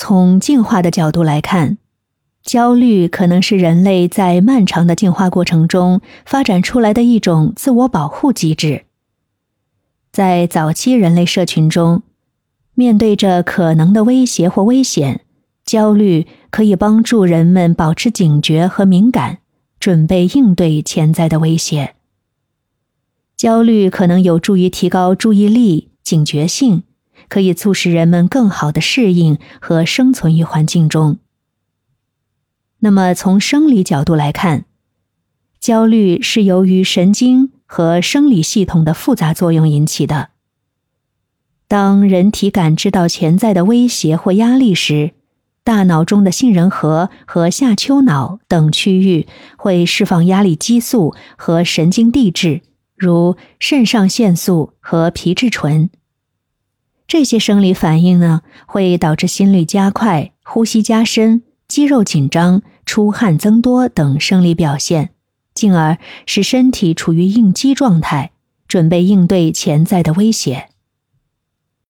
从进化的角度来看，焦虑可能是人类在漫长的进化过程中发展出来的一种自我保护机制。在早期人类社群中，面对着可能的威胁或危险，焦虑可以帮助人们保持警觉和敏感，准备应对潜在的威胁。焦虑可能有助于提高注意力、警觉性。可以促使人们更好的适应和生存于环境中。那么，从生理角度来看，焦虑是由于神经和生理系统的复杂作用引起的。当人体感知到潜在的威胁或压力时，大脑中的杏仁核和下丘脑等区域会释放压力激素和神经递质，如肾上腺素和皮质醇。这些生理反应呢，会导致心率加快、呼吸加深、肌肉紧张、出汗增多等生理表现，进而使身体处于应激状态，准备应对潜在的威胁。